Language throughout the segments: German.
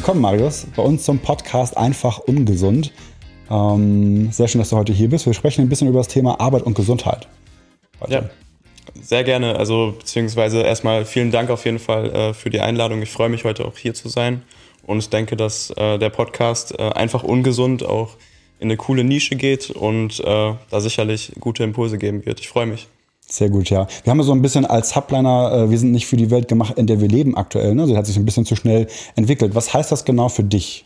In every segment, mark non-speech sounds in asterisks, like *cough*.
willkommen, Marius, bei uns zum Podcast Einfach Ungesund. Ähm, sehr schön, dass du heute hier bist. Wir sprechen ein bisschen über das Thema Arbeit und Gesundheit. Heute. Ja, sehr gerne. Also, beziehungsweise erstmal vielen Dank auf jeden Fall äh, für die Einladung. Ich freue mich heute auch hier zu sein und denke, dass äh, der Podcast äh, Einfach Ungesund auch in eine coole Nische geht und äh, da sicherlich gute Impulse geben wird. Ich freue mich. Sehr gut, ja. Wir haben so ein bisschen als Subliner, äh, wir sind nicht für die Welt gemacht, in der wir leben aktuell. Ne? Sie hat sich ein bisschen zu schnell entwickelt. Was heißt das genau für dich?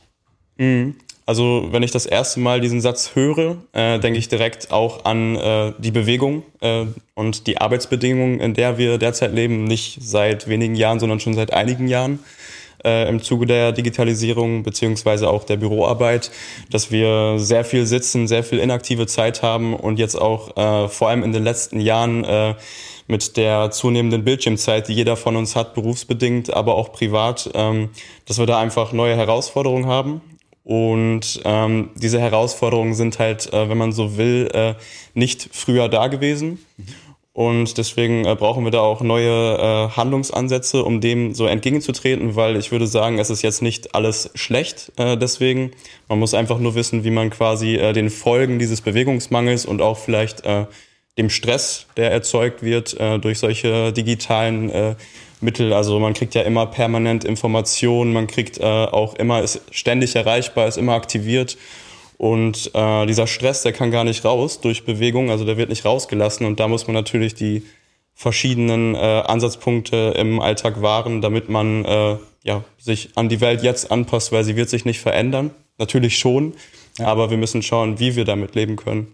Mhm. Also wenn ich das erste Mal diesen Satz höre, äh, denke ich direkt auch an äh, die Bewegung äh, und die Arbeitsbedingungen, in der wir derzeit leben, nicht seit wenigen Jahren, sondern schon seit einigen Jahren äh, im Zuge der Digitalisierung beziehungsweise auch der Büroarbeit, dass wir sehr viel sitzen, sehr viel inaktive Zeit haben und jetzt auch äh, vor allem in den letzten Jahren äh, mit der zunehmenden Bildschirmzeit, die jeder von uns hat, berufsbedingt, aber auch privat, ähm, dass wir da einfach neue Herausforderungen haben. Und ähm, diese Herausforderungen sind halt, äh, wenn man so will, äh, nicht früher da gewesen. Mhm. Und deswegen äh, brauchen wir da auch neue äh, Handlungsansätze, um dem so entgegenzutreten, weil ich würde sagen, es ist jetzt nicht alles schlecht. Äh, deswegen, man muss einfach nur wissen, wie man quasi äh, den Folgen dieses Bewegungsmangels und auch vielleicht äh, dem Stress, der erzeugt wird äh, durch solche digitalen äh, Mittel. Also man kriegt ja immer permanent Informationen, man kriegt äh, auch immer, ist ständig erreichbar, ist immer aktiviert. Und äh, dieser Stress, der kann gar nicht raus durch Bewegung, also der wird nicht rausgelassen. Und da muss man natürlich die verschiedenen äh, Ansatzpunkte im Alltag wahren, damit man äh, ja, sich an die Welt jetzt anpasst, weil sie wird sich nicht verändern. Natürlich schon, ja. aber wir müssen schauen, wie wir damit leben können.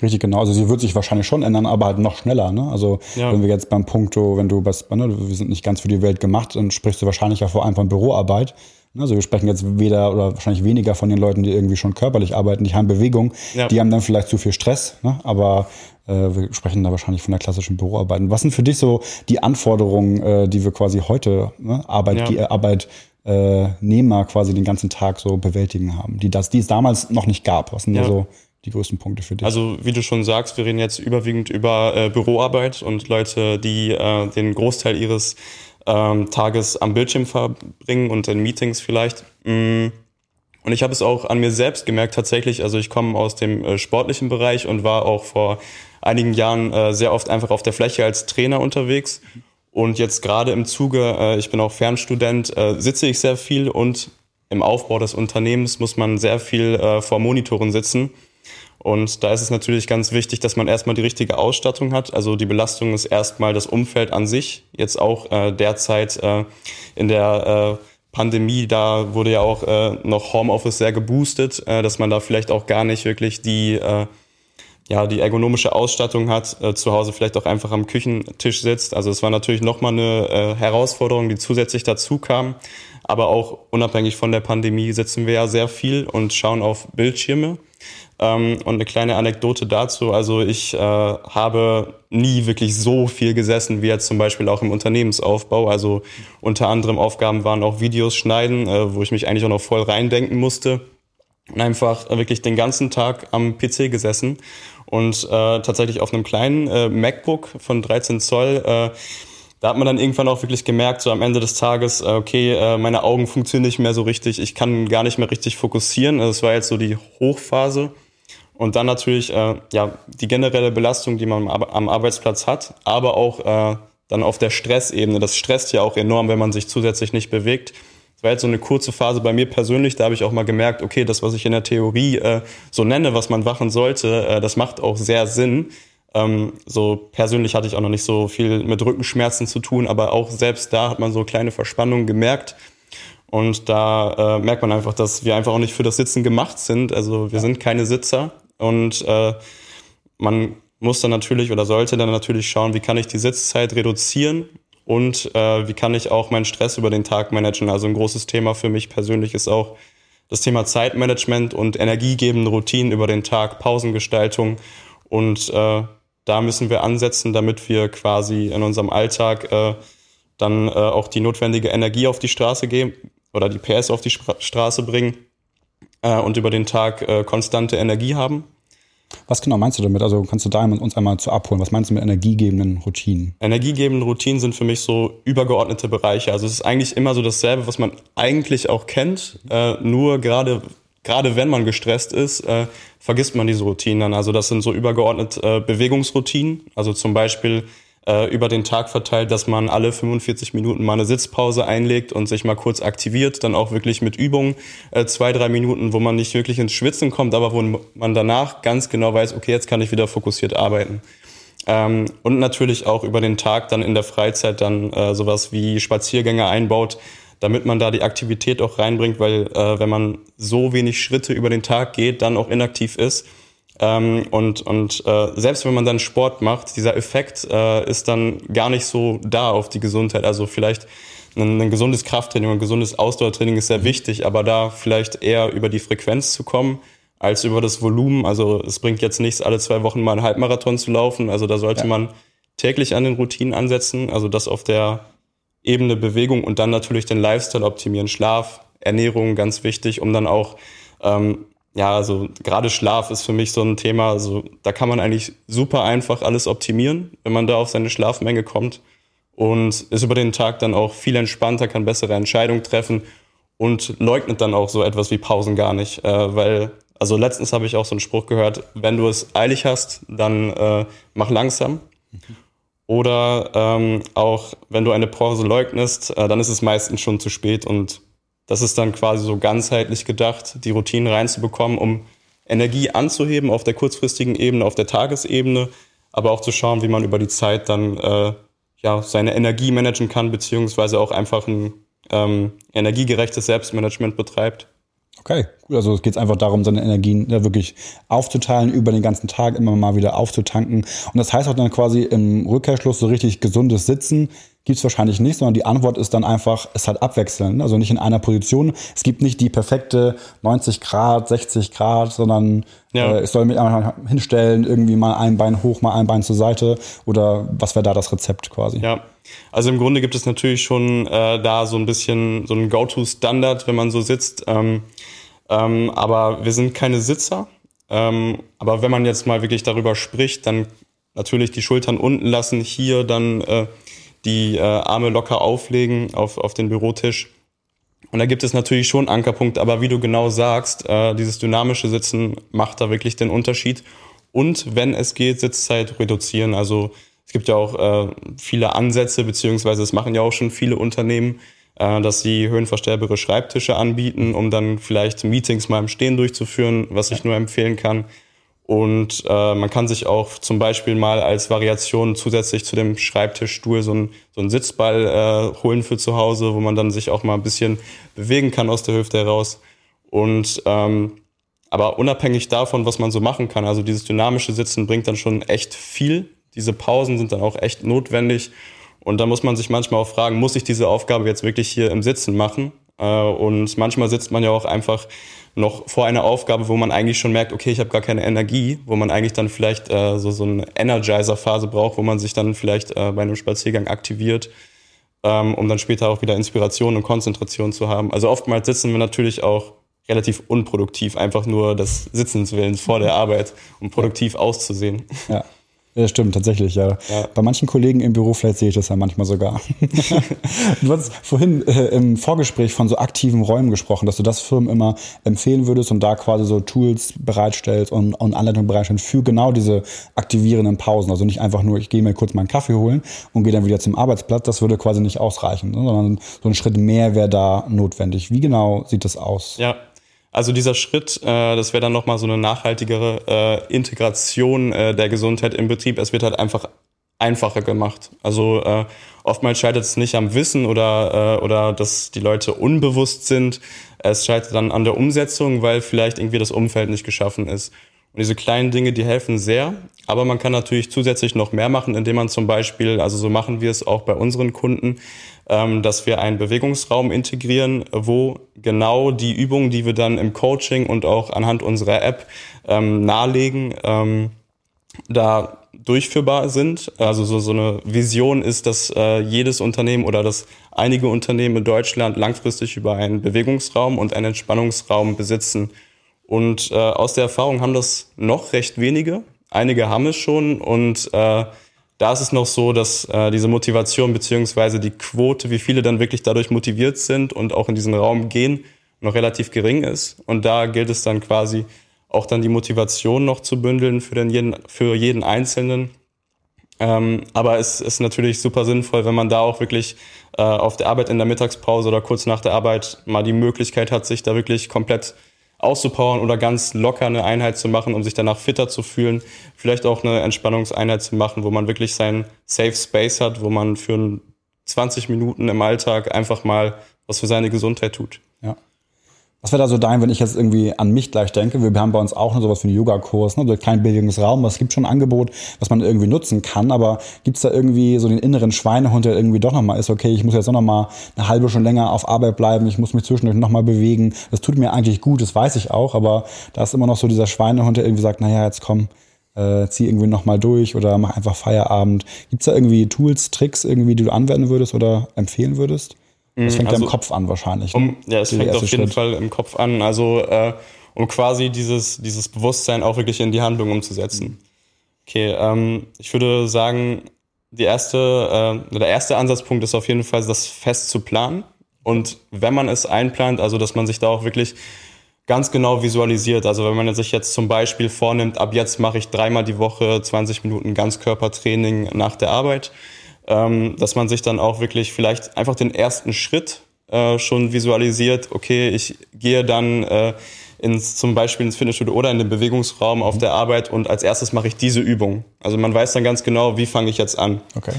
Richtig, genau. Also sie wird sich wahrscheinlich schon ändern, aber halt noch schneller. Ne? Also ja. wenn wir jetzt beim Punkt, wenn du was, ne, wir sind nicht ganz für die Welt gemacht, dann sprichst du wahrscheinlich ja vor allem von Büroarbeit. Also wir sprechen jetzt weder oder wahrscheinlich weniger von den Leuten, die irgendwie schon körperlich arbeiten, die haben Bewegung, ja. die haben dann vielleicht zu viel Stress, ne? aber äh, wir sprechen da wahrscheinlich von der klassischen Büroarbeit. Was sind für dich so die Anforderungen, äh, die wir quasi heute, ne? Arbeit, ja. Arbeitnehmer quasi den ganzen Tag so bewältigen haben, die das, die es damals noch nicht gab? Was sind ja. da so die größten Punkte für dich? Also wie du schon sagst, wir reden jetzt überwiegend über äh, Büroarbeit und Leute, die äh, den Großteil ihres ähm, Tages am Bildschirm verbringen und in Meetings vielleicht. Mm. Und ich habe es auch an mir selbst gemerkt tatsächlich. Also ich komme aus dem äh, sportlichen Bereich und war auch vor einigen Jahren äh, sehr oft einfach auf der Fläche als Trainer unterwegs. Und jetzt gerade im Zuge, äh, ich bin auch Fernstudent, äh, sitze ich sehr viel und im Aufbau des Unternehmens muss man sehr viel äh, vor Monitoren sitzen. Und da ist es natürlich ganz wichtig, dass man erstmal die richtige Ausstattung hat. Also die Belastung ist erstmal das Umfeld an sich. Jetzt auch äh, derzeit äh, in der äh, Pandemie, da wurde ja auch äh, noch Homeoffice sehr geboostet, äh, dass man da vielleicht auch gar nicht wirklich die, äh, ja, die ergonomische Ausstattung hat, äh, zu Hause vielleicht auch einfach am Küchentisch sitzt. Also es war natürlich nochmal eine äh, Herausforderung, die zusätzlich dazu kam. Aber auch unabhängig von der Pandemie sitzen wir ja sehr viel und schauen auf Bildschirme. Ähm, und eine kleine Anekdote dazu. Also ich äh, habe nie wirklich so viel gesessen wie jetzt zum Beispiel auch im Unternehmensaufbau. Also unter anderem Aufgaben waren auch Videos schneiden, äh, wo ich mich eigentlich auch noch voll reindenken musste. Und einfach wirklich den ganzen Tag am PC gesessen und äh, tatsächlich auf einem kleinen äh, MacBook von 13 Zoll äh, da hat man dann irgendwann auch wirklich gemerkt, so am Ende des Tages, äh, okay, äh, meine Augen funktionieren nicht mehr so richtig, ich kann gar nicht mehr richtig fokussieren. Also es war jetzt so die Hochphase. Und dann natürlich äh, ja die generelle Belastung, die man am Arbeitsplatz hat, aber auch äh, dann auf der Stressebene. Das stresst ja auch enorm, wenn man sich zusätzlich nicht bewegt. Das war jetzt so eine kurze Phase bei mir persönlich, da habe ich auch mal gemerkt, okay, das, was ich in der Theorie äh, so nenne, was man machen sollte, äh, das macht auch sehr Sinn. Ähm, so persönlich hatte ich auch noch nicht so viel mit Rückenschmerzen zu tun, aber auch selbst da hat man so kleine Verspannungen gemerkt. Und da äh, merkt man einfach, dass wir einfach auch nicht für das Sitzen gemacht sind. Also wir ja. sind keine Sitzer und äh, man muss dann natürlich oder sollte dann natürlich schauen, wie kann ich die Sitzzeit reduzieren und äh, wie kann ich auch meinen Stress über den Tag managen. Also ein großes Thema für mich persönlich ist auch das Thema Zeitmanagement und energiegebende Routinen über den Tag, Pausengestaltung und äh, da müssen wir ansetzen, damit wir quasi in unserem Alltag äh, dann äh, auch die notwendige Energie auf die Straße geben oder die PS auf die Spra Straße bringen äh, und über den Tag äh, konstante Energie haben. Was genau meinst du damit? Also kannst du da uns einmal zu abholen? Was meinst du mit energiegebenden Routinen? Energiegebende Routinen sind für mich so übergeordnete Bereiche. Also es ist eigentlich immer so dasselbe, was man eigentlich auch kennt, äh, nur gerade gerade wenn man gestresst ist, äh, vergisst man diese Routinen dann. Also das sind so übergeordnet äh, Bewegungsroutinen. Also zum Beispiel äh, über den Tag verteilt, dass man alle 45 Minuten mal eine Sitzpause einlegt und sich mal kurz aktiviert, dann auch wirklich mit Übungen äh, zwei, drei Minuten, wo man nicht wirklich ins Schwitzen kommt, aber wo man danach ganz genau weiß, okay, jetzt kann ich wieder fokussiert arbeiten. Ähm, und natürlich auch über den Tag dann in der Freizeit dann äh, sowas wie Spaziergänge einbaut, damit man da die Aktivität auch reinbringt, weil äh, wenn man so wenig Schritte über den Tag geht, dann auch inaktiv ist, ähm, und und äh, selbst wenn man dann Sport macht, dieser Effekt äh, ist dann gar nicht so da auf die Gesundheit. Also vielleicht ein, ein gesundes Krafttraining, ein gesundes Ausdauertraining ist sehr wichtig, aber da vielleicht eher über die Frequenz zu kommen als über das Volumen. Also es bringt jetzt nichts, alle zwei Wochen mal einen Halbmarathon zu laufen. Also da sollte ja. man täglich an den Routinen ansetzen. Also das auf der Ebene Bewegung und dann natürlich den Lifestyle optimieren, Schlaf, Ernährung ganz wichtig, um dann auch ähm, ja, also gerade Schlaf ist für mich so ein Thema, also da kann man eigentlich super einfach alles optimieren, wenn man da auf seine Schlafmenge kommt. Und ist über den Tag dann auch viel entspannter, kann bessere Entscheidungen treffen und leugnet dann auch so etwas wie Pausen gar nicht, äh, weil also letztens habe ich auch so einen Spruch gehört, wenn du es eilig hast, dann äh, mach langsam. Oder ähm, auch wenn du eine Pause leugnest, äh, dann ist es meistens schon zu spät und das ist dann quasi so ganzheitlich gedacht, die Routinen reinzubekommen, um Energie anzuheben auf der kurzfristigen Ebene, auf der Tagesebene, aber auch zu schauen, wie man über die Zeit dann äh, ja, seine Energie managen kann, beziehungsweise auch einfach ein ähm, energiegerechtes Selbstmanagement betreibt. Okay, gut. Also es geht einfach darum, seine Energien ja, wirklich aufzuteilen, über den ganzen Tag immer mal wieder aufzutanken. Und das heißt auch dann quasi im Rückkehrschluss so richtig gesundes Sitzen gibt's wahrscheinlich nicht, sondern die Antwort ist dann einfach, es halt abwechseln. Also nicht in einer Position. Es gibt nicht die perfekte 90 Grad, 60 Grad, sondern ja. äh, ich soll mich einfach hinstellen, irgendwie mal ein Bein hoch, mal ein Bein zur Seite. Oder was wäre da das Rezept quasi? Ja, also im Grunde gibt es natürlich schon äh, da so ein bisschen so ein Go-To-Standard, wenn man so sitzt. Ähm, ähm, aber wir sind keine Sitzer. Ähm, aber wenn man jetzt mal wirklich darüber spricht, dann natürlich die Schultern unten lassen, hier dann äh, die äh, Arme locker auflegen auf, auf den Bürotisch. Und da gibt es natürlich schon Ankerpunkte, aber wie du genau sagst, äh, dieses dynamische Sitzen macht da wirklich den Unterschied. Und wenn es geht, Sitzzeit reduzieren. Also es gibt ja auch äh, viele Ansätze, beziehungsweise es machen ja auch schon viele Unternehmen, dass sie höhenverstellbare Schreibtische anbieten, um dann vielleicht Meetings mal im Stehen durchzuführen, was ich nur empfehlen kann. Und äh, man kann sich auch zum Beispiel mal als Variation zusätzlich zu dem Schreibtischstuhl so einen so einen Sitzball äh, holen für zu Hause, wo man dann sich auch mal ein bisschen bewegen kann aus der Hüfte heraus. Und ähm, aber unabhängig davon, was man so machen kann, also dieses dynamische Sitzen bringt dann schon echt viel. Diese Pausen sind dann auch echt notwendig. Und da muss man sich manchmal auch fragen, muss ich diese Aufgabe jetzt wirklich hier im Sitzen machen? Äh, und manchmal sitzt man ja auch einfach noch vor einer Aufgabe, wo man eigentlich schon merkt, okay, ich habe gar keine Energie, wo man eigentlich dann vielleicht äh, so, so eine Energizer-Phase braucht, wo man sich dann vielleicht äh, bei einem Spaziergang aktiviert, ähm, um dann später auch wieder Inspiration und Konzentration zu haben. Also oftmals sitzen wir natürlich auch relativ unproduktiv, einfach nur des Sitzens willens vor der Arbeit, um produktiv auszusehen. Ja. Ja, stimmt, tatsächlich, ja. ja. Bei manchen Kollegen im Büro, vielleicht sehe ich das ja manchmal sogar. *laughs* du hast vorhin äh, im Vorgespräch von so aktiven Räumen gesprochen, dass du das Firmen immer empfehlen würdest und da quasi so Tools bereitstellst und, und Anleitungen bereitstellst für genau diese aktivierenden Pausen. Also nicht einfach nur, ich gehe mir kurz meinen Kaffee holen und gehe dann wieder zum Arbeitsplatz. Das würde quasi nicht ausreichen, ne? sondern so ein Schritt mehr wäre da notwendig. Wie genau sieht das aus? Ja, also dieser Schritt, äh, das wäre dann nochmal so eine nachhaltigere äh, Integration äh, der Gesundheit im Betrieb. Es wird halt einfach einfacher gemacht. Also äh, oftmals scheitert es nicht am Wissen oder, äh, oder dass die Leute unbewusst sind. Es scheitert dann an der Umsetzung, weil vielleicht irgendwie das Umfeld nicht geschaffen ist. Und diese kleinen Dinge, die helfen sehr. Aber man kann natürlich zusätzlich noch mehr machen, indem man zum Beispiel, also so machen wir es auch bei unseren Kunden, ähm, dass wir einen Bewegungsraum integrieren, wo genau die Übungen, die wir dann im Coaching und auch anhand unserer App ähm, nahelegen, ähm, da durchführbar sind. Also so, so eine Vision ist, dass äh, jedes Unternehmen oder dass einige Unternehmen in Deutschland langfristig über einen Bewegungsraum und einen Entspannungsraum besitzen Und äh, aus der Erfahrung haben das noch recht wenige. Einige haben es schon und äh, da ist es noch so, dass äh, diese Motivation beziehungsweise die Quote, wie viele dann wirklich dadurch motiviert sind und auch in diesen Raum gehen, noch relativ gering ist. Und da gilt es dann quasi auch dann die Motivation noch zu bündeln für, den jeden, für jeden Einzelnen. Ähm, aber es ist natürlich super sinnvoll, wenn man da auch wirklich äh, auf der Arbeit in der Mittagspause oder kurz nach der Arbeit mal die Möglichkeit hat, sich da wirklich komplett auszupowern oder ganz locker eine Einheit zu machen, um sich danach fitter zu fühlen. Vielleicht auch eine Entspannungseinheit zu machen, wo man wirklich seinen Safe Space hat, wo man für 20 Minuten im Alltag einfach mal was für seine Gesundheit tut. Ja. Was wäre da so dein, wenn ich jetzt irgendwie an mich gleich denke? Wir haben bei uns auch noch sowas wie einen Yoga-Kurs, ne? so einen kleinen Bildungsraum. Es gibt schon ein Angebot, was man irgendwie nutzen kann, aber gibt es da irgendwie so den inneren Schweinehund, der irgendwie doch nochmal ist, okay, ich muss jetzt auch nochmal eine halbe Stunde länger auf Arbeit bleiben, ich muss mich zwischendurch nochmal bewegen. Das tut mir eigentlich gut, das weiß ich auch, aber da ist immer noch so dieser Schweinehund, der irgendwie sagt, naja, jetzt komm, äh, zieh irgendwie nochmal durch oder mach einfach Feierabend. Gibt es da irgendwie Tools, Tricks irgendwie, die du anwenden würdest oder empfehlen würdest? Das fängt also, ja im Kopf an wahrscheinlich. Ne? Um, ja, es fängt auf jeden Schritt. Fall im Kopf an. Also äh, um quasi dieses, dieses Bewusstsein auch wirklich in die Handlung umzusetzen. Okay, ähm, ich würde sagen, die erste, äh, der erste Ansatzpunkt ist auf jeden Fall, das fest zu planen. Und wenn man es einplant, also dass man sich da auch wirklich ganz genau visualisiert. Also wenn man sich jetzt zum Beispiel vornimmt, ab jetzt mache ich dreimal die Woche 20 Minuten Ganzkörpertraining nach der Arbeit, ähm, dass man sich dann auch wirklich vielleicht einfach den ersten Schritt äh, schon visualisiert. Okay, ich gehe dann äh, ins, zum Beispiel ins Fitnessstudio oder in den Bewegungsraum auf der Arbeit und als erstes mache ich diese Übung. Also man weiß dann ganz genau, wie fange ich jetzt an. Okay.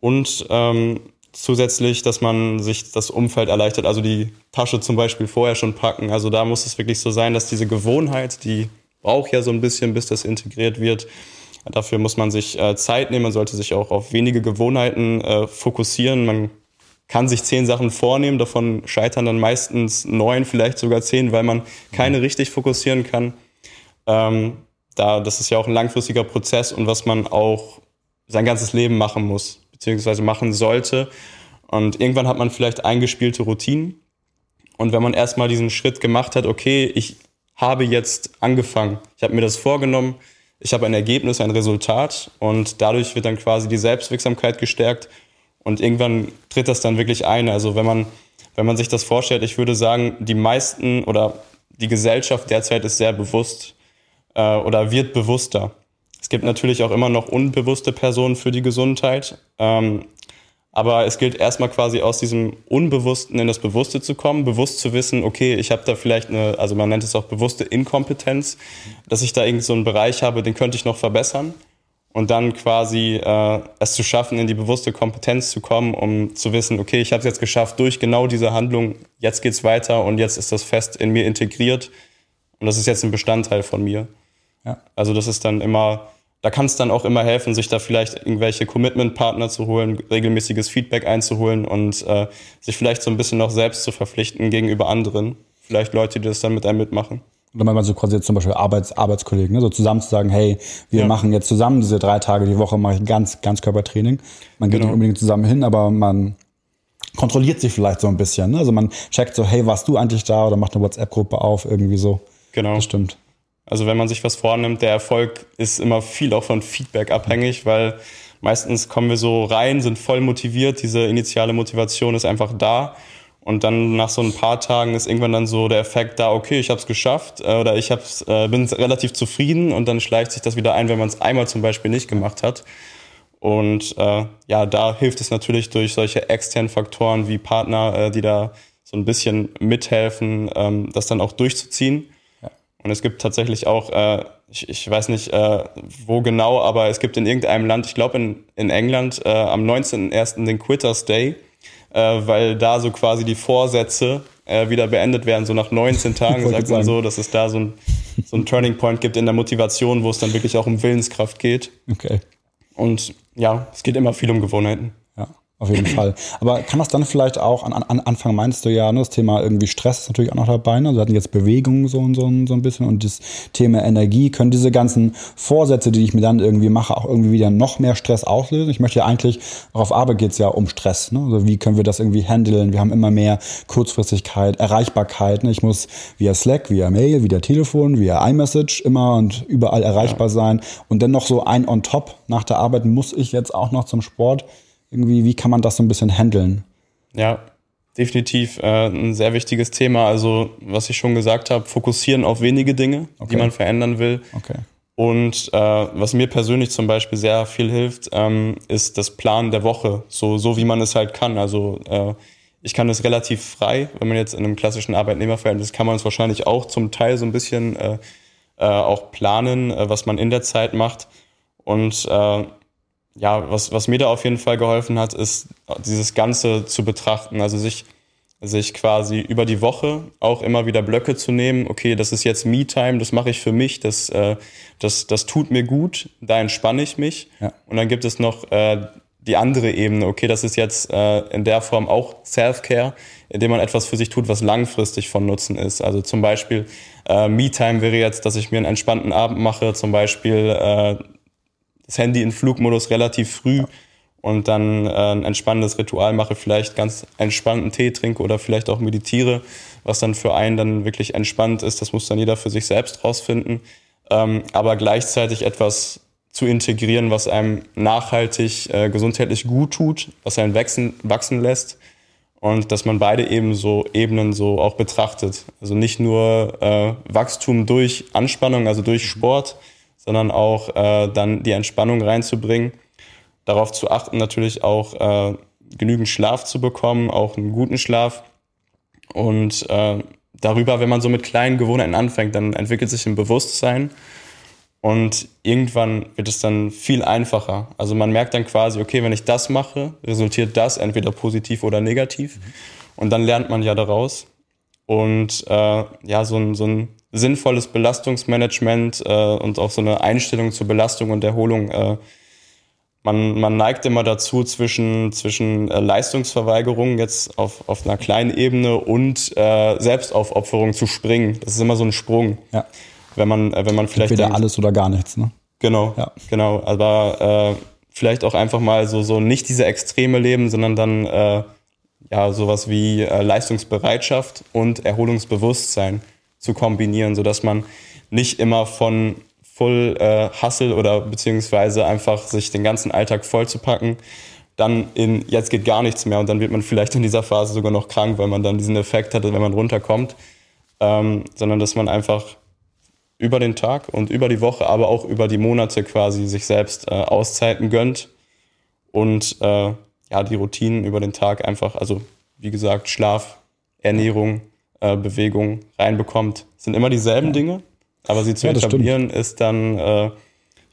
Und ähm, zusätzlich, dass man sich das Umfeld erleichtert, also die Tasche zum Beispiel vorher schon packen. Also da muss es wirklich so sein, dass diese Gewohnheit, die braucht ja so ein bisschen, bis das integriert wird, Dafür muss man sich äh, Zeit nehmen, man sollte sich auch auf wenige Gewohnheiten äh, fokussieren. Man kann sich zehn Sachen vornehmen, davon scheitern dann meistens neun, vielleicht sogar zehn, weil man keine richtig fokussieren kann. Ähm, da, das ist ja auch ein langfristiger Prozess und was man auch sein ganzes Leben machen muss, beziehungsweise machen sollte. Und irgendwann hat man vielleicht eingespielte Routinen. Und wenn man erstmal diesen Schritt gemacht hat, okay, ich habe jetzt angefangen, ich habe mir das vorgenommen, ich habe ein Ergebnis, ein Resultat und dadurch wird dann quasi die Selbstwirksamkeit gestärkt und irgendwann tritt das dann wirklich ein. Also wenn man, wenn man sich das vorstellt, ich würde sagen, die meisten oder die Gesellschaft derzeit ist sehr bewusst äh, oder wird bewusster. Es gibt natürlich auch immer noch unbewusste Personen für die Gesundheit. Ähm, aber es gilt erstmal quasi aus diesem Unbewussten in das Bewusste zu kommen, bewusst zu wissen, okay, ich habe da vielleicht eine, also man nennt es auch bewusste Inkompetenz, dass ich da irgend so einen Bereich habe, den könnte ich noch verbessern. Und dann quasi äh, es zu schaffen, in die bewusste Kompetenz zu kommen, um zu wissen, okay, ich habe es jetzt geschafft durch genau diese Handlung, jetzt geht's weiter und jetzt ist das fest in mir integriert und das ist jetzt ein Bestandteil von mir. Ja. Also das ist dann immer da kann es dann auch immer helfen, sich da vielleicht irgendwelche Commitment-Partner zu holen, regelmäßiges Feedback einzuholen und äh, sich vielleicht so ein bisschen noch selbst zu verpflichten gegenüber anderen. Vielleicht Leute, die das dann mit einem mitmachen. Oder wenn man so quasi jetzt zum Beispiel Arbeits Arbeitskollegen, ne, so zusammen zu sagen, hey, wir ja. machen jetzt zusammen diese drei Tage die Woche, mache ich ganz, ganz Körpertraining. Man geht genau. nicht unbedingt zusammen hin, aber man kontrolliert sich vielleicht so ein bisschen. Ne? Also man checkt so, hey, warst du eigentlich da oder macht eine WhatsApp-Gruppe auf, irgendwie so. Genau. Das stimmt. Also wenn man sich was vornimmt, der Erfolg ist immer viel auch von Feedback abhängig, weil meistens kommen wir so rein, sind voll motiviert, diese initiale Motivation ist einfach da. Und dann nach so ein paar Tagen ist irgendwann dann so der Effekt da, okay, ich habe es geschafft äh, oder ich hab's, äh, bin relativ zufrieden und dann schleicht sich das wieder ein, wenn man es einmal zum Beispiel nicht gemacht hat. Und äh, ja, da hilft es natürlich durch solche externen Faktoren wie Partner, äh, die da so ein bisschen mithelfen, ähm, das dann auch durchzuziehen. Und es gibt tatsächlich auch, äh, ich, ich weiß nicht äh, wo genau, aber es gibt in irgendeinem Land, ich glaube in, in England, äh, am 19.01. den Quitters Day, äh, weil da so quasi die Vorsätze äh, wieder beendet werden. So nach 19 *laughs* Tagen sagt man so, dass es da so ein, so ein Turning Point gibt in der Motivation, wo es dann wirklich auch um Willenskraft geht. Okay. Und ja, es geht immer viel um Gewohnheiten. Auf jeden Fall. Aber kann das dann vielleicht auch, an, an Anfang meinst du ja, ne, das Thema irgendwie Stress ist natürlich auch noch dabei. Ne? Wir hatten jetzt Bewegung so und so, so ein bisschen und das Thema Energie. Können diese ganzen Vorsätze, die ich mir dann irgendwie mache, auch irgendwie wieder noch mehr Stress auslösen? Ich möchte ja eigentlich, auch auf Arbeit geht es ja um Stress. Ne? Also wie können wir das irgendwie handeln? Wir haben immer mehr Kurzfristigkeit, Erreichbarkeit. Ne? Ich muss via Slack, via Mail, via Telefon, via iMessage immer und überall erreichbar sein. Und dann noch so ein on top nach der Arbeit muss ich jetzt auch noch zum Sport irgendwie, wie kann man das so ein bisschen handeln? Ja, definitiv äh, ein sehr wichtiges Thema. Also, was ich schon gesagt habe, fokussieren auf wenige Dinge, okay. die man verändern will. Okay. Und äh, was mir persönlich zum Beispiel sehr viel hilft, ähm, ist das Plan der Woche, so, so wie man es halt kann. Also äh, ich kann es relativ frei, wenn man jetzt in einem klassischen Arbeitnehmerverhältnis kann man es wahrscheinlich auch zum Teil so ein bisschen äh, äh, auch planen, äh, was man in der Zeit macht. Und äh, ja, was, was mir da auf jeden Fall geholfen hat, ist dieses Ganze zu betrachten, also sich, sich quasi über die Woche auch immer wieder Blöcke zu nehmen. Okay, das ist jetzt Me-Time, das mache ich für mich, das, äh, das, das tut mir gut, da entspanne ich mich. Ja. Und dann gibt es noch äh, die andere Ebene. Okay, das ist jetzt äh, in der Form auch Self-Care, indem man etwas für sich tut, was langfristig von Nutzen ist. Also zum Beispiel äh, Me-Time wäre jetzt, dass ich mir einen entspannten Abend mache, zum Beispiel äh, das Handy in Flugmodus relativ früh und dann äh, ein entspannendes Ritual mache, vielleicht ganz entspannten Tee trinke oder vielleicht auch meditiere, was dann für einen dann wirklich entspannt ist. Das muss dann jeder für sich selbst rausfinden. Ähm, aber gleichzeitig etwas zu integrieren, was einem nachhaltig äh, gesundheitlich gut tut, was einen wachsen, wachsen lässt und dass man beide eben so Ebenen so auch betrachtet. Also nicht nur äh, Wachstum durch Anspannung, also durch Sport, sondern auch äh, dann die Entspannung reinzubringen. Darauf zu achten, natürlich auch äh, genügend Schlaf zu bekommen, auch einen guten Schlaf. Und äh, darüber, wenn man so mit kleinen Gewohnheiten anfängt, dann entwickelt sich ein Bewusstsein und irgendwann wird es dann viel einfacher. Also man merkt dann quasi, okay, wenn ich das mache, resultiert das entweder positiv oder negativ. Und dann lernt man ja daraus. Und äh, ja, so ein, so ein sinnvolles Belastungsmanagement äh, und auch so eine Einstellung zur Belastung und Erholung. Äh, man, man neigt immer dazu, zwischen, zwischen äh, Leistungsverweigerung jetzt auf, auf einer kleinen Ebene und äh, Selbstaufopferung zu springen. Das ist immer so ein Sprung. Ja. Wenn man, äh, wenn man vielleicht. Entweder denkt, alles oder gar nichts, ne? Genau. Ja. Genau. Aber äh, vielleicht auch einfach mal so, so nicht diese Extreme leben, sondern dann äh, ja sowas wie äh, Leistungsbereitschaft und Erholungsbewusstsein zu kombinieren, sodass man nicht immer von Full äh, Hustle oder beziehungsweise einfach sich den ganzen Alltag vollzupacken, dann in jetzt geht gar nichts mehr und dann wird man vielleicht in dieser Phase sogar noch krank, weil man dann diesen Effekt hatte, wenn man runterkommt, ähm, sondern dass man einfach über den Tag und über die Woche, aber auch über die Monate quasi sich selbst äh, Auszeiten gönnt und äh, ja die Routinen über den Tag einfach, also wie gesagt Schlaf, Ernährung, äh, Bewegung reinbekommt. Es sind immer dieselben ja. Dinge, aber sie zu ja, etablieren ist dann, äh,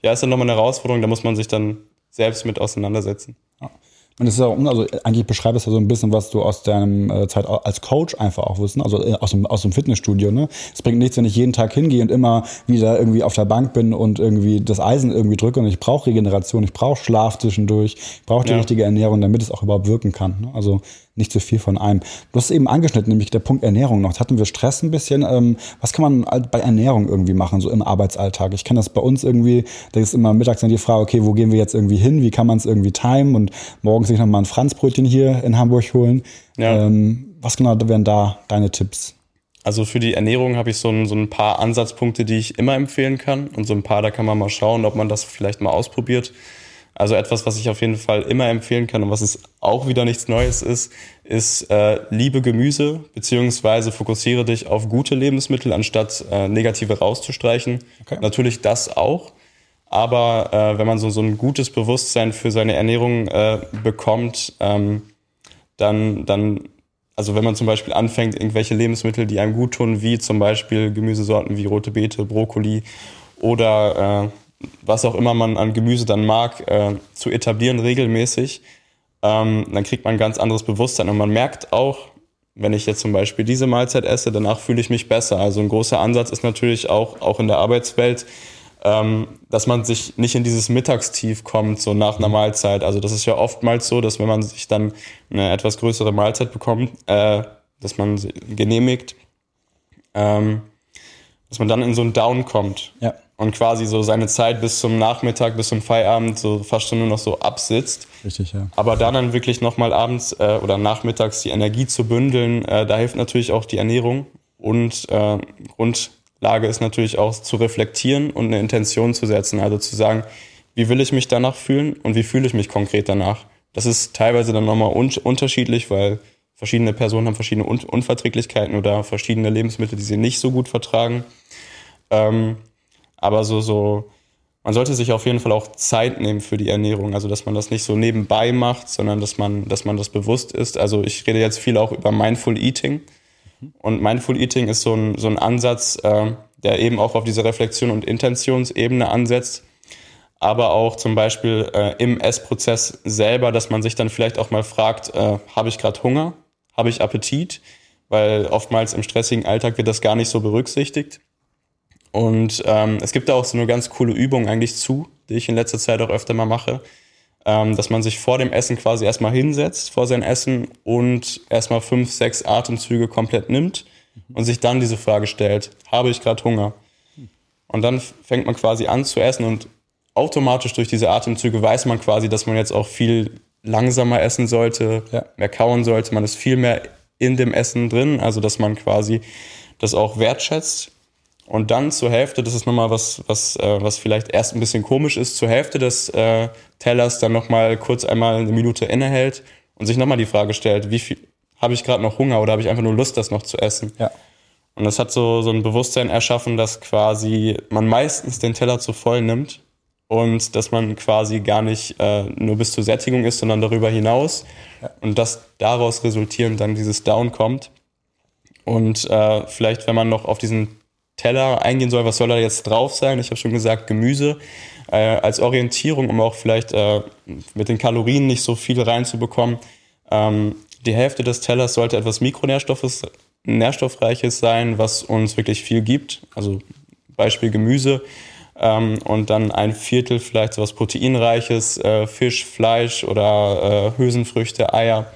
ja, ist dann nochmal eine Herausforderung, da muss man sich dann selbst mit auseinandersetzen. Ja. Und es ist auch, also eigentlich beschreibt es ja so ein bisschen, was du aus deinem äh, Zeit als Coach einfach auch wissen, also äh, aus dem, aus dem Fitnessstudio, ne? Es bringt nichts, wenn ich jeden Tag hingehe und immer wieder irgendwie auf der Bank bin und irgendwie das Eisen irgendwie drücke und ich brauche Regeneration, ich brauche Schlaf zwischendurch, ich brauche die ja. richtige Ernährung, damit es auch überhaupt wirken kann. Ne? Also nicht zu viel von einem. Du hast eben angeschnitten, nämlich der Punkt Ernährung noch. Jetzt hatten wir Stress ein bisschen. Ähm, was kann man bei Ernährung irgendwie machen, so im Arbeitsalltag? Ich kenne das bei uns irgendwie, da ist immer mittags dann die Frage, okay, wo gehen wir jetzt irgendwie hin? Wie kann man es irgendwie timen? Und morgens sich nochmal ein Franzbrötchen hier in Hamburg holen. Ja. Ähm, was genau wären da deine Tipps? Also für die Ernährung habe ich so ein, so ein paar Ansatzpunkte, die ich immer empfehlen kann. Und so ein paar, da kann man mal schauen, ob man das vielleicht mal ausprobiert. Also etwas, was ich auf jeden Fall immer empfehlen kann und was es auch wieder nichts Neues ist, ist äh, liebe Gemüse, beziehungsweise fokussiere dich auf gute Lebensmittel, anstatt äh, negative rauszustreichen. Okay. Natürlich das auch. Aber äh, wenn man so, so ein gutes Bewusstsein für seine Ernährung äh, bekommt, ähm, dann, dann, also wenn man zum Beispiel anfängt, irgendwelche Lebensmittel, die einem gut tun, wie zum Beispiel Gemüsesorten wie rote Beete, Brokkoli oder äh, was auch immer man an Gemüse dann mag, äh, zu etablieren regelmäßig, ähm, dann kriegt man ein ganz anderes Bewusstsein. Und man merkt auch, wenn ich jetzt zum Beispiel diese Mahlzeit esse, danach fühle ich mich besser. Also ein großer Ansatz ist natürlich auch, auch in der Arbeitswelt, ähm, dass man sich nicht in dieses Mittagstief kommt, so nach einer Mahlzeit. Also das ist ja oftmals so, dass wenn man sich dann eine etwas größere Mahlzeit bekommt, äh, dass man genehmigt, ähm, dass man dann in so einen Down kommt. Ja. Und quasi so seine Zeit bis zum Nachmittag, bis zum Feierabend so fast schon nur noch so absitzt. Richtig, ja. Aber da dann wirklich nochmal abends äh, oder nachmittags die Energie zu bündeln, äh, da hilft natürlich auch die Ernährung. Und äh, Grundlage ist natürlich auch zu reflektieren und eine Intention zu setzen. Also zu sagen, wie will ich mich danach fühlen und wie fühle ich mich konkret danach. Das ist teilweise dann nochmal un unterschiedlich, weil verschiedene Personen haben verschiedene Un Unverträglichkeiten oder verschiedene Lebensmittel, die sie nicht so gut vertragen. Ähm, aber so, so, man sollte sich auf jeden Fall auch Zeit nehmen für die Ernährung. Also, dass man das nicht so nebenbei macht, sondern dass man, dass man das bewusst ist. Also, ich rede jetzt viel auch über Mindful Eating. Und Mindful Eating ist so ein, so ein Ansatz, äh, der eben auch auf diese Reflexion und Intentionsebene ansetzt. Aber auch zum Beispiel äh, im Essprozess selber, dass man sich dann vielleicht auch mal fragt, äh, habe ich gerade Hunger? Habe ich Appetit? Weil oftmals im stressigen Alltag wird das gar nicht so berücksichtigt. Und ähm, es gibt da auch so eine ganz coole Übung eigentlich zu, die ich in letzter Zeit auch öfter mal mache, ähm, dass man sich vor dem Essen quasi erstmal hinsetzt, vor sein Essen und erstmal fünf, sechs Atemzüge komplett nimmt und sich dann diese Frage stellt, habe ich gerade Hunger? Und dann fängt man quasi an zu essen und automatisch durch diese Atemzüge weiß man quasi, dass man jetzt auch viel langsamer essen sollte, ja. mehr kauen sollte. Man ist viel mehr in dem Essen drin, also dass man quasi das auch wertschätzt und dann zur Hälfte, das ist nochmal was, was, äh, was vielleicht erst ein bisschen komisch ist, zur Hälfte des äh, Tellers dann nochmal kurz einmal eine Minute innehält und sich nochmal die Frage stellt, wie viel habe ich gerade noch Hunger oder habe ich einfach nur Lust, das noch zu essen? Ja. Und das hat so, so ein Bewusstsein erschaffen, dass quasi man meistens den Teller zu voll nimmt und dass man quasi gar nicht äh, nur bis zur Sättigung ist, sondern darüber hinaus. Ja. Und dass daraus resultierend dann dieses Down kommt. Und äh, vielleicht, wenn man noch auf diesen Teller eingehen soll, was soll da jetzt drauf sein? Ich habe schon gesagt, Gemüse äh, als Orientierung, um auch vielleicht äh, mit den Kalorien nicht so viel reinzubekommen. Ähm, die Hälfte des Tellers sollte etwas Mikronährstoffes, nährstoffreiches sein, was uns wirklich viel gibt. Also Beispiel Gemüse. Ähm, und dann ein Viertel vielleicht so was Proteinreiches, äh, Fisch, Fleisch oder äh, Hülsenfrüchte, Eier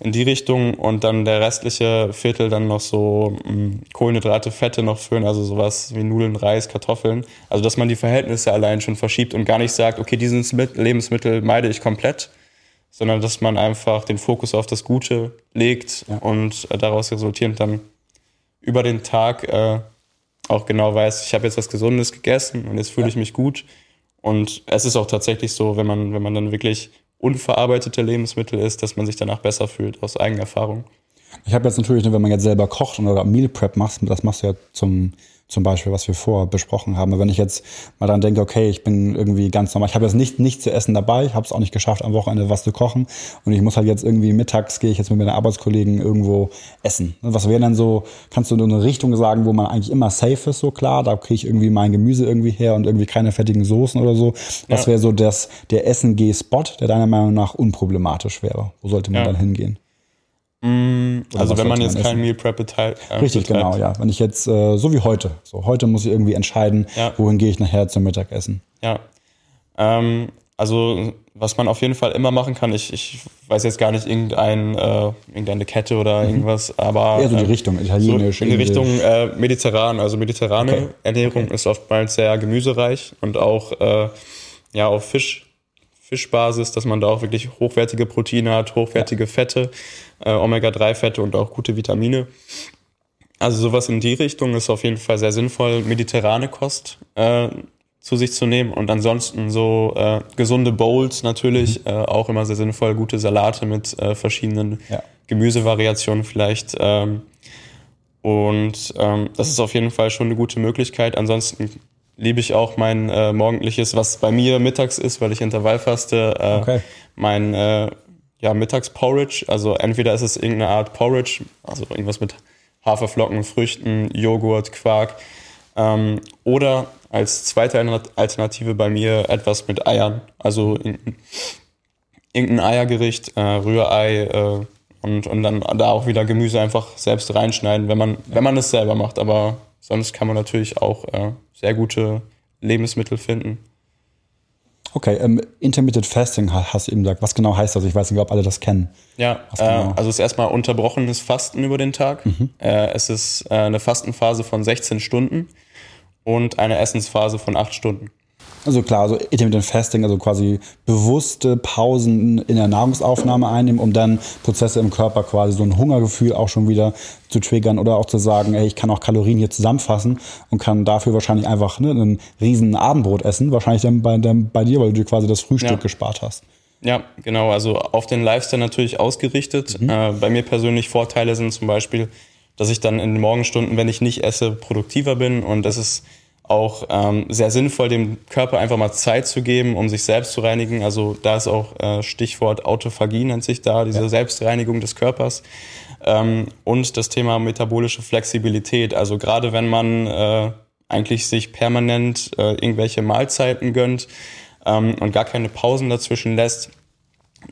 in die Richtung und dann der restliche Viertel dann noch so mh, hm, Kohlenhydrate, Fette noch füllen, also sowas wie Nudeln, Reis, Kartoffeln. Also dass man die Verhältnisse allein schon verschiebt und gar nicht sagt, okay, dieses Lebensmittel meide ich komplett, sondern dass man einfach den Fokus auf das Gute legt ja. und äh, daraus resultierend dann über den Tag äh, auch genau weiß, ich habe jetzt was Gesundes gegessen und jetzt fühle ja. ich mich gut. Und es ist auch tatsächlich so, wenn man, wenn man dann wirklich unverarbeitete Lebensmittel ist, dass man sich danach besser fühlt, aus eigener Erfahrung. Ich habe jetzt natürlich, wenn man jetzt selber kocht oder Meal Prep macht, das machst du ja zum zum Beispiel, was wir vorher besprochen haben. wenn ich jetzt mal dann denke, okay, ich bin irgendwie ganz normal, ich habe jetzt nicht nichts zu essen dabei, ich habe es auch nicht geschafft, am Wochenende was zu kochen und ich muss halt jetzt irgendwie mittags gehe ich jetzt mit meinen Arbeitskollegen irgendwo essen. Was wäre dann so, kannst du nur eine Richtung sagen, wo man eigentlich immer safe ist, so klar, da kriege ich irgendwie mein Gemüse irgendwie her und irgendwie keine fettigen Soßen oder so. Was ja. wäre so das, der Essen-G-Spot, der deiner Meinung nach unproblematisch wäre? Wo sollte man ja. dann hingehen? Mm, also wenn man jetzt man kein Meal Prep beteiligt. Äh, Richtig, betreibt. genau, ja. Wenn ich jetzt, äh, so wie heute, so heute muss ich irgendwie entscheiden, ja. wohin gehe ich nachher zum Mittagessen. Ja. Ähm, also was man auf jeden Fall immer machen kann, ich, ich weiß jetzt gar nicht irgendein, äh, irgendeine Kette oder mhm. irgendwas, aber eher so die ähm, Richtung italienisch. So in die Richtung äh, mediterran, also mediterrane okay. Ernährung okay. ist oftmals sehr gemüsereich und auch äh, ja auf Fisch Fischbasis, dass man da auch wirklich hochwertige Proteine hat, hochwertige Fette, äh, Omega-3-Fette und auch gute Vitamine. Also sowas in die Richtung ist auf jeden Fall sehr sinnvoll, mediterrane Kost äh, zu sich zu nehmen und ansonsten so äh, gesunde Bowls natürlich, mhm. äh, auch immer sehr sinnvoll, gute Salate mit äh, verschiedenen ja. Gemüsevariationen vielleicht. Ähm, und ähm, das ist auf jeden Fall schon eine gute Möglichkeit. Ansonsten liebe ich auch mein äh, morgendliches, was bei mir mittags ist, weil ich Intervallfaste, äh, okay. mein äh, ja, Mittagsporridge. Also entweder ist es irgendeine Art Porridge, also irgendwas mit Haferflocken, Früchten, Joghurt, Quark. Ähm, oder als zweite Alternative bei mir etwas mit Eiern. Also irgendein, irgendein Eiergericht, äh, Rührei äh, und, und dann da auch wieder Gemüse einfach selbst reinschneiden, wenn man, wenn man es selber macht. Aber sonst kann man natürlich auch äh, sehr gute Lebensmittel finden. Okay, ähm, Intermittent Fasting hast du eben gesagt. Was genau heißt das? Ich weiß nicht, ob alle das kennen. Ja, genau? äh, also es ist erstmal unterbrochenes Fasten über den Tag. Mhm. Äh, es ist äh, eine Fastenphase von 16 Stunden und eine Essensphase von 8 Stunden. Also klar, also Intermittent Fasting, also quasi bewusste Pausen in der Nahrungsaufnahme einnehmen, um dann Prozesse im Körper quasi so ein Hungergefühl auch schon wieder zu triggern oder auch zu sagen, ey, ich kann auch Kalorien hier zusammenfassen und kann dafür wahrscheinlich einfach ne, einen riesen Abendbrot essen, wahrscheinlich dann bei, dann bei dir, weil du dir quasi das Frühstück ja. gespart hast. Ja, genau, also auf den Lifestyle natürlich ausgerichtet. Mhm. Äh, bei mir persönlich Vorteile sind zum Beispiel, dass ich dann in den Morgenstunden, wenn ich nicht esse, produktiver bin und das ist auch ähm, sehr sinnvoll, dem Körper einfach mal Zeit zu geben, um sich selbst zu reinigen. Also da ist auch äh, Stichwort Autophagie nennt sich da, diese ja. Selbstreinigung des Körpers. Ähm, und das Thema metabolische Flexibilität. Also gerade wenn man äh, eigentlich sich permanent äh, irgendwelche Mahlzeiten gönnt ähm, und gar keine Pausen dazwischen lässt,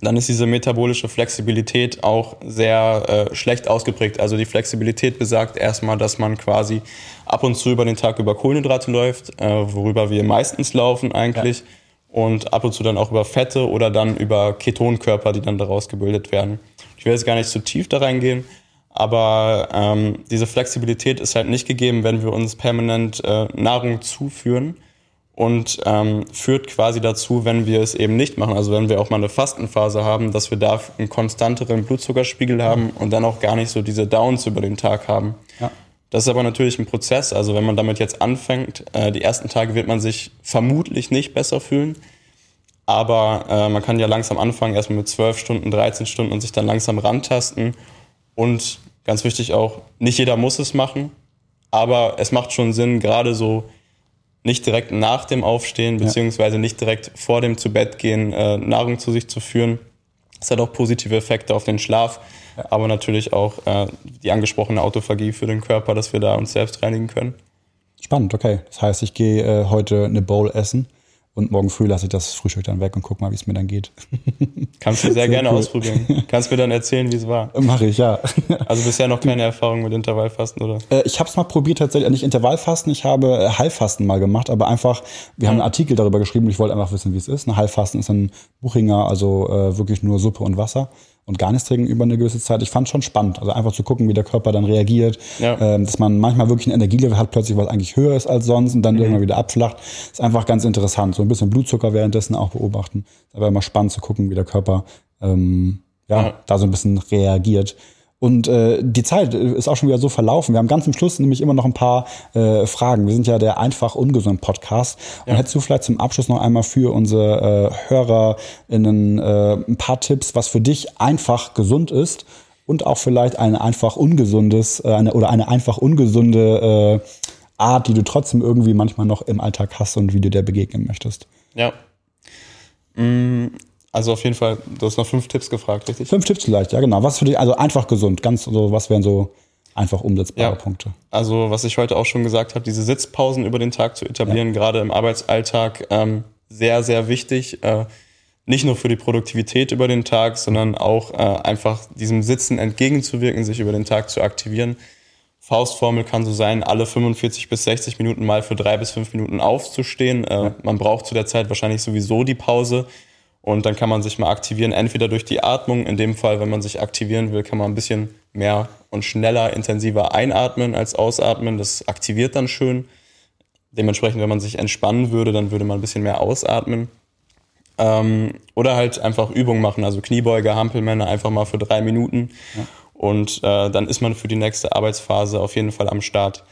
dann ist diese metabolische Flexibilität auch sehr äh, schlecht ausgeprägt. Also die Flexibilität besagt erstmal, dass man quasi ab und zu über den Tag über Kohlenhydrate läuft, äh, worüber wir meistens laufen eigentlich. Ja. Und ab und zu dann auch über Fette oder dann über Ketonkörper, die dann daraus gebildet werden. Ich will jetzt gar nicht zu tief da reingehen, aber ähm, diese Flexibilität ist halt nicht gegeben, wenn wir uns permanent äh, Nahrung zuführen und ähm, führt quasi dazu, wenn wir es eben nicht machen, also wenn wir auch mal eine Fastenphase haben, dass wir da einen konstanteren Blutzuckerspiegel haben und dann auch gar nicht so diese Downs über den Tag haben. Ja. Das ist aber natürlich ein Prozess. Also wenn man damit jetzt anfängt, äh, die ersten Tage wird man sich vermutlich nicht besser fühlen. Aber äh, man kann ja langsam anfangen, erstmal mit 12 Stunden, 13 Stunden und sich dann langsam rantasten. Und ganz wichtig auch, nicht jeder muss es machen, aber es macht schon Sinn, gerade so nicht direkt nach dem Aufstehen, beziehungsweise nicht direkt vor dem Zubettgehen äh, Nahrung zu sich zu führen. Das hat auch positive Effekte auf den Schlaf, ja. aber natürlich auch äh, die angesprochene Autophagie für den Körper, dass wir da uns selbst reinigen können. Spannend, okay. Das heißt, ich gehe äh, heute eine Bowl essen und morgen früh lasse ich das Frühstück dann weg und guck mal, wie es mir dann geht. *laughs* Kannst du sehr, sehr gerne cool. ausprobieren. Kannst mir dann erzählen, wie es war. Mache ich, ja. Also bisher noch keine Erfahrung mit Intervallfasten, oder? Äh, ich habe es mal probiert, tatsächlich nicht Intervallfasten, ich habe äh, Heilfasten mal gemacht, aber einfach, wir haben einen Artikel darüber geschrieben, ich wollte einfach wissen, wie es ist. Ein Heilfasten ist ein Buchinger, also äh, wirklich nur Suppe und Wasser und gar nichts trinken über eine gewisse Zeit. Ich fand schon spannend, also einfach zu gucken, wie der Körper dann reagiert, ja. ähm, dass man manchmal wirklich ein Energielevel hat, plötzlich was eigentlich höher ist als sonst und dann mhm. irgendwann wieder abflacht. Ist einfach ganz interessant. So ein bisschen Blutzucker währenddessen auch beobachten. Ist aber immer spannend zu gucken, wie der Körper ähm, ja, ja. da so ein bisschen reagiert. Und äh, die Zeit ist auch schon wieder so verlaufen. Wir haben ganz am Schluss nämlich immer noch ein paar äh, Fragen. Wir sind ja der einfach ungesund Podcast. Und ja. hättest du vielleicht zum Abschluss noch einmal für unsere äh, HörerInnen äh, ein paar Tipps, was für dich einfach gesund ist und auch vielleicht eine einfach ungesundes äh, eine, oder eine einfach ungesunde äh, Art, die du trotzdem irgendwie manchmal noch im Alltag hast und wie du der begegnen möchtest. Ja. Also auf jeden Fall, du hast noch fünf Tipps gefragt, richtig? Fünf Tipps vielleicht, ja genau. Was für dich, also einfach gesund, ganz so, was wären so einfach umsetzbare ja. Punkte? Also was ich heute auch schon gesagt habe, diese Sitzpausen über den Tag zu etablieren, ja. gerade im Arbeitsalltag, ähm, sehr, sehr wichtig. Äh, nicht nur für die Produktivität über den Tag, sondern auch äh, einfach diesem Sitzen entgegenzuwirken, sich über den Tag zu aktivieren. Faustformel kann so sein, alle 45 bis 60 Minuten mal für drei bis fünf Minuten aufzustehen. Äh, ja. Man braucht zu der Zeit wahrscheinlich sowieso die Pause. Und dann kann man sich mal aktivieren, entweder durch die Atmung. In dem Fall, wenn man sich aktivieren will, kann man ein bisschen mehr und schneller, intensiver einatmen als ausatmen. Das aktiviert dann schön. Dementsprechend, wenn man sich entspannen würde, dann würde man ein bisschen mehr ausatmen. Ähm, oder halt einfach Übungen machen, also Kniebeuge, Hampelmänner einfach mal für drei Minuten. Ja. Und äh, dann ist man für die nächste Arbeitsphase auf jeden Fall am Start.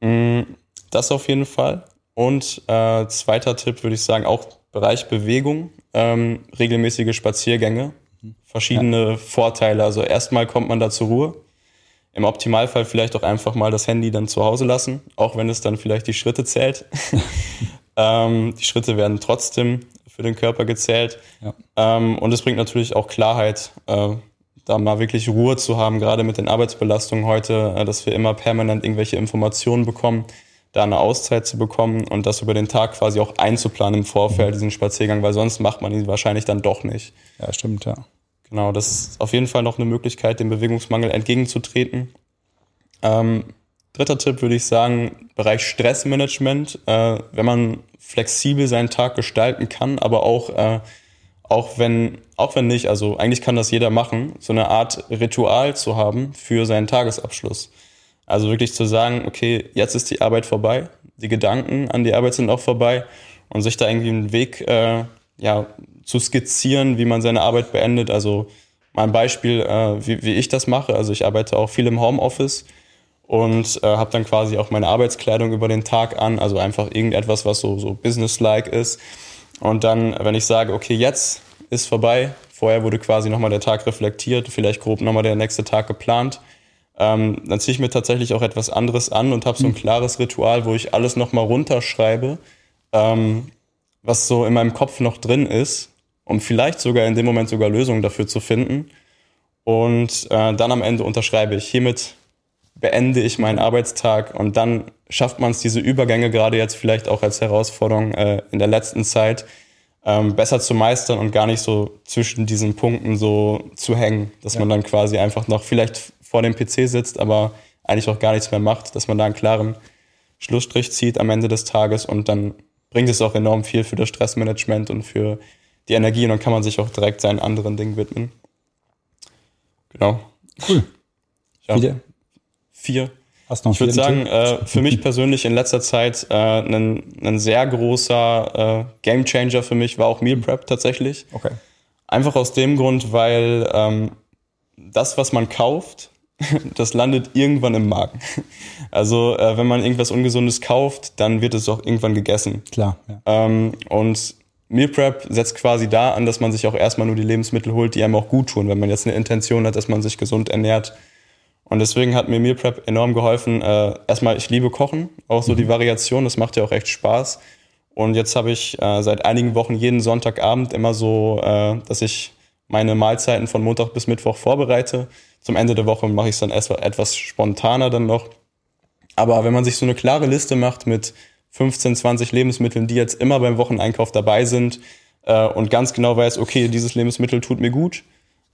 Mm, das auf jeden Fall. Und äh, zweiter Tipp würde ich sagen, auch Bereich Bewegung, ähm, regelmäßige Spaziergänge, verschiedene ja. Vorteile. Also erstmal kommt man da zur Ruhe. Im Optimalfall vielleicht auch einfach mal das Handy dann zu Hause lassen, auch wenn es dann vielleicht die Schritte zählt. *laughs* ähm, die Schritte werden trotzdem für den Körper gezählt. Ja. Ähm, und es bringt natürlich auch Klarheit, äh, da mal wirklich Ruhe zu haben, gerade mit den Arbeitsbelastungen heute, äh, dass wir immer permanent irgendwelche Informationen bekommen da eine Auszeit zu bekommen und das über den Tag quasi auch einzuplanen im Vorfeld, mhm. diesen Spaziergang, weil sonst macht man ihn wahrscheinlich dann doch nicht. Ja, stimmt, ja. Genau, das ist auf jeden Fall noch eine Möglichkeit, dem Bewegungsmangel entgegenzutreten. Ähm, dritter Tipp würde ich sagen, Bereich Stressmanagement, äh, wenn man flexibel seinen Tag gestalten kann, aber auch, äh, auch, wenn, auch wenn nicht, also eigentlich kann das jeder machen, so eine Art Ritual zu haben für seinen Tagesabschluss. Also wirklich zu sagen, okay, jetzt ist die Arbeit vorbei, die Gedanken an die Arbeit sind auch vorbei und sich da irgendwie einen Weg äh, ja, zu skizzieren, wie man seine Arbeit beendet. Also mein Beispiel, äh, wie, wie ich das mache. Also ich arbeite auch viel im Homeoffice und äh, habe dann quasi auch meine Arbeitskleidung über den Tag an, also einfach irgendetwas, was so, so businesslike ist. Und dann, wenn ich sage, okay, jetzt ist vorbei, vorher wurde quasi nochmal der Tag reflektiert, vielleicht grob nochmal der nächste Tag geplant, ähm, dann ziehe ich mir tatsächlich auch etwas anderes an und habe so ein klares Ritual, wo ich alles nochmal runterschreibe, ähm, was so in meinem Kopf noch drin ist, um vielleicht sogar in dem Moment sogar Lösungen dafür zu finden. Und äh, dann am Ende unterschreibe ich. Hiermit beende ich meinen Arbeitstag und dann schafft man es, diese Übergänge gerade jetzt vielleicht auch als Herausforderung äh, in der letzten Zeit ähm, besser zu meistern und gar nicht so zwischen diesen Punkten so zu hängen, dass ja. man dann quasi einfach noch vielleicht vor dem PC sitzt, aber eigentlich auch gar nichts mehr macht, dass man da einen klaren Schlussstrich zieht am Ende des Tages und dann bringt es auch enorm viel für das Stressmanagement und für die Energie und dann kann man sich auch direkt seinen anderen Dingen widmen. Genau. Cool. Wieder? Vier. Hast noch ich würde sagen, äh, für mich persönlich in letzter Zeit äh, ein, ein sehr großer äh, Game Changer für mich war auch Meal Prep tatsächlich. Okay. Einfach aus dem Grund, weil ähm, das, was man kauft, *laughs* das landet irgendwann im Magen. Also äh, wenn man irgendwas Ungesundes kauft, dann wird es auch irgendwann gegessen. Klar. Ja. Ähm, und Meal Prep setzt quasi da an, dass man sich auch erstmal nur die Lebensmittel holt, die einem auch gut tun, wenn man jetzt eine Intention hat, dass man sich gesund ernährt. Und deswegen hat mir Meal Prep enorm geholfen. Äh, erstmal, ich liebe Kochen, auch so mhm. die Variation, das macht ja auch echt Spaß. Und jetzt habe ich äh, seit einigen Wochen jeden Sonntagabend immer so, äh, dass ich meine Mahlzeiten von Montag bis Mittwoch vorbereite. Zum Ende der Woche mache ich es dann etwas spontaner dann noch. Aber wenn man sich so eine klare Liste macht mit 15, 20 Lebensmitteln, die jetzt immer beim Wocheneinkauf dabei sind äh, und ganz genau weiß, okay, dieses Lebensmittel tut mir gut,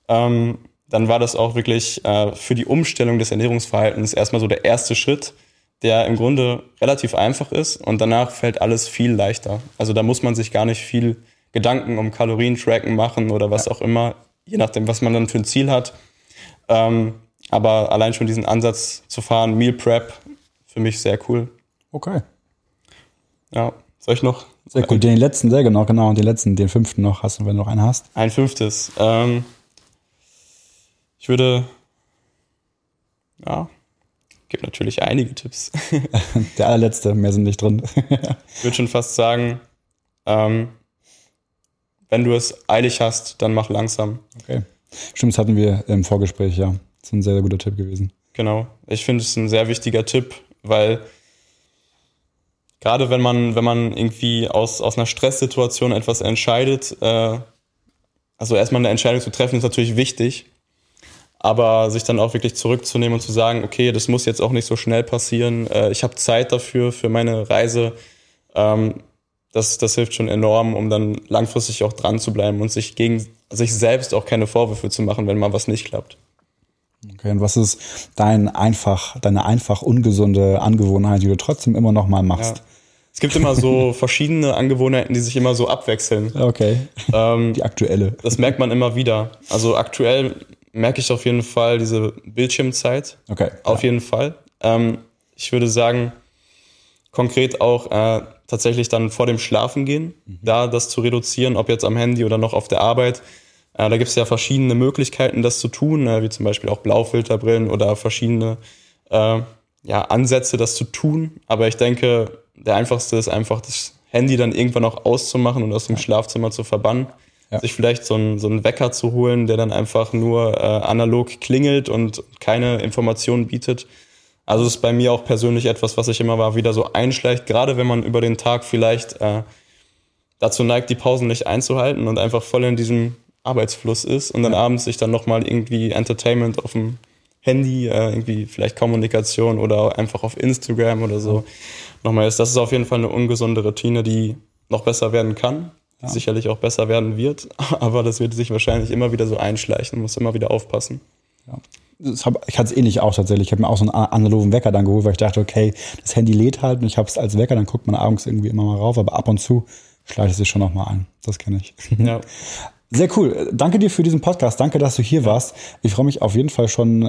ähm, dann war das auch wirklich äh, für die Umstellung des Ernährungsverhaltens erstmal so der erste Schritt, der im Grunde relativ einfach ist und danach fällt alles viel leichter. Also da muss man sich gar nicht viel Gedanken um Kalorien-Tracken machen oder was ja. auch immer, je nachdem, was man dann für ein Ziel hat. Ähm, aber allein schon diesen Ansatz zu fahren, Meal Prep, für mich sehr cool. Okay. Ja, soll ich noch? Sehr cool. Den letzten, sehr genau, genau. Und den letzten, den fünften noch hast du, wenn du noch einen hast. Ein fünftes. Ähm, ich würde, ja, gibt natürlich einige Tipps. *laughs* Der allerletzte, mehr sind nicht drin. ich würde schon fast sagen, ähm, wenn du es eilig hast, dann mach langsam. Okay. Stimmt, das hatten wir im Vorgespräch, ja. Das ist ein sehr, sehr guter Tipp gewesen. Genau. Ich finde es ein sehr wichtiger Tipp, weil gerade wenn man, wenn man irgendwie aus, aus einer Stresssituation etwas entscheidet, äh, also erstmal eine Entscheidung zu treffen, ist natürlich wichtig. Aber sich dann auch wirklich zurückzunehmen und zu sagen, okay, das muss jetzt auch nicht so schnell passieren. Äh, ich habe Zeit dafür, für meine Reise. Ähm, das, das hilft schon enorm, um dann langfristig auch dran zu bleiben und sich gegen sich selbst auch keine Vorwürfe zu machen, wenn mal was nicht klappt. Okay, und was ist dein einfach, deine einfach ungesunde Angewohnheit, die du trotzdem immer noch mal machst? Ja. Es gibt immer so *laughs* verschiedene Angewohnheiten, die sich immer so abwechseln. Okay. Ähm, die aktuelle. Das merkt man immer wieder. Also aktuell merke ich auf jeden Fall diese Bildschirmzeit. Okay. Auf jeden Fall. Ähm, ich würde sagen, konkret auch äh, tatsächlich dann vor dem Schlafen gehen, mhm. da das zu reduzieren, ob jetzt am Handy oder noch auf der Arbeit. Äh, da gibt es ja verschiedene Möglichkeiten, das zu tun, äh, wie zum Beispiel auch Blaufilterbrillen oder verschiedene äh, ja, Ansätze, das zu tun. Aber ich denke, der einfachste ist einfach, das Handy dann irgendwann auch auszumachen und aus dem ja. Schlafzimmer zu verbannen. Ja. Sich vielleicht so einen, so einen Wecker zu holen, der dann einfach nur äh, analog klingelt und keine Informationen bietet. Also das ist bei mir auch persönlich etwas, was sich immer mal wieder so einschleicht, gerade wenn man über den Tag vielleicht äh, dazu neigt, die Pausen nicht einzuhalten und einfach voll in diesem Arbeitsfluss ist und dann ja. abends sich dann nochmal irgendwie Entertainment auf dem Handy, äh, irgendwie vielleicht Kommunikation oder einfach auf Instagram oder so nochmal ist. Das ist auf jeden Fall eine ungesunde Routine, die noch besser werden kann, ja. sicherlich auch besser werden wird, *laughs* aber das wird sich wahrscheinlich immer wieder so einschleichen, muss immer wieder aufpassen. Ja. Hab, ich hatte es ähnlich auch tatsächlich. Ich habe mir auch so einen analogen Wecker dann geholt, weil ich dachte, okay, das Handy lädt halt und ich habe es als Wecker, dann guckt man abends irgendwie immer mal rauf, aber ab und zu schleicht es sich schon noch mal ein. Das kenne ich. Ja. *laughs* Sehr cool. Danke dir für diesen Podcast. Danke, dass du hier warst. Ich freue mich auf jeden Fall schon, äh,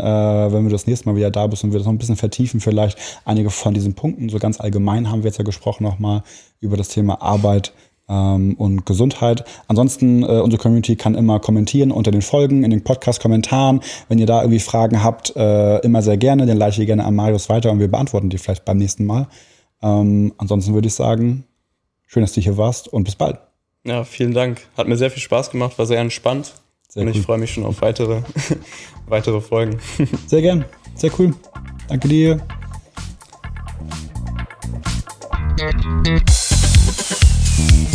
wenn du das nächste Mal wieder da bist und wir das noch ein bisschen vertiefen. Vielleicht einige von diesen Punkten. So ganz allgemein haben wir jetzt ja gesprochen nochmal über das Thema Arbeit ähm, und Gesundheit. Ansonsten, äh, unsere Community kann immer kommentieren unter den Folgen, in den Podcast-Kommentaren. Wenn ihr da irgendwie Fragen habt, äh, immer sehr gerne. Den leite ich gerne an Marius weiter und wir beantworten die vielleicht beim nächsten Mal. Ähm, ansonsten würde ich sagen, schön, dass du hier warst und bis bald. Ja, vielen Dank. Hat mir sehr viel Spaß gemacht, war sehr entspannt. Sehr und cool. ich freue mich schon auf weitere, *laughs* weitere Folgen. *laughs* Sehr gern. Sehr cool. Danke dir. Thank you.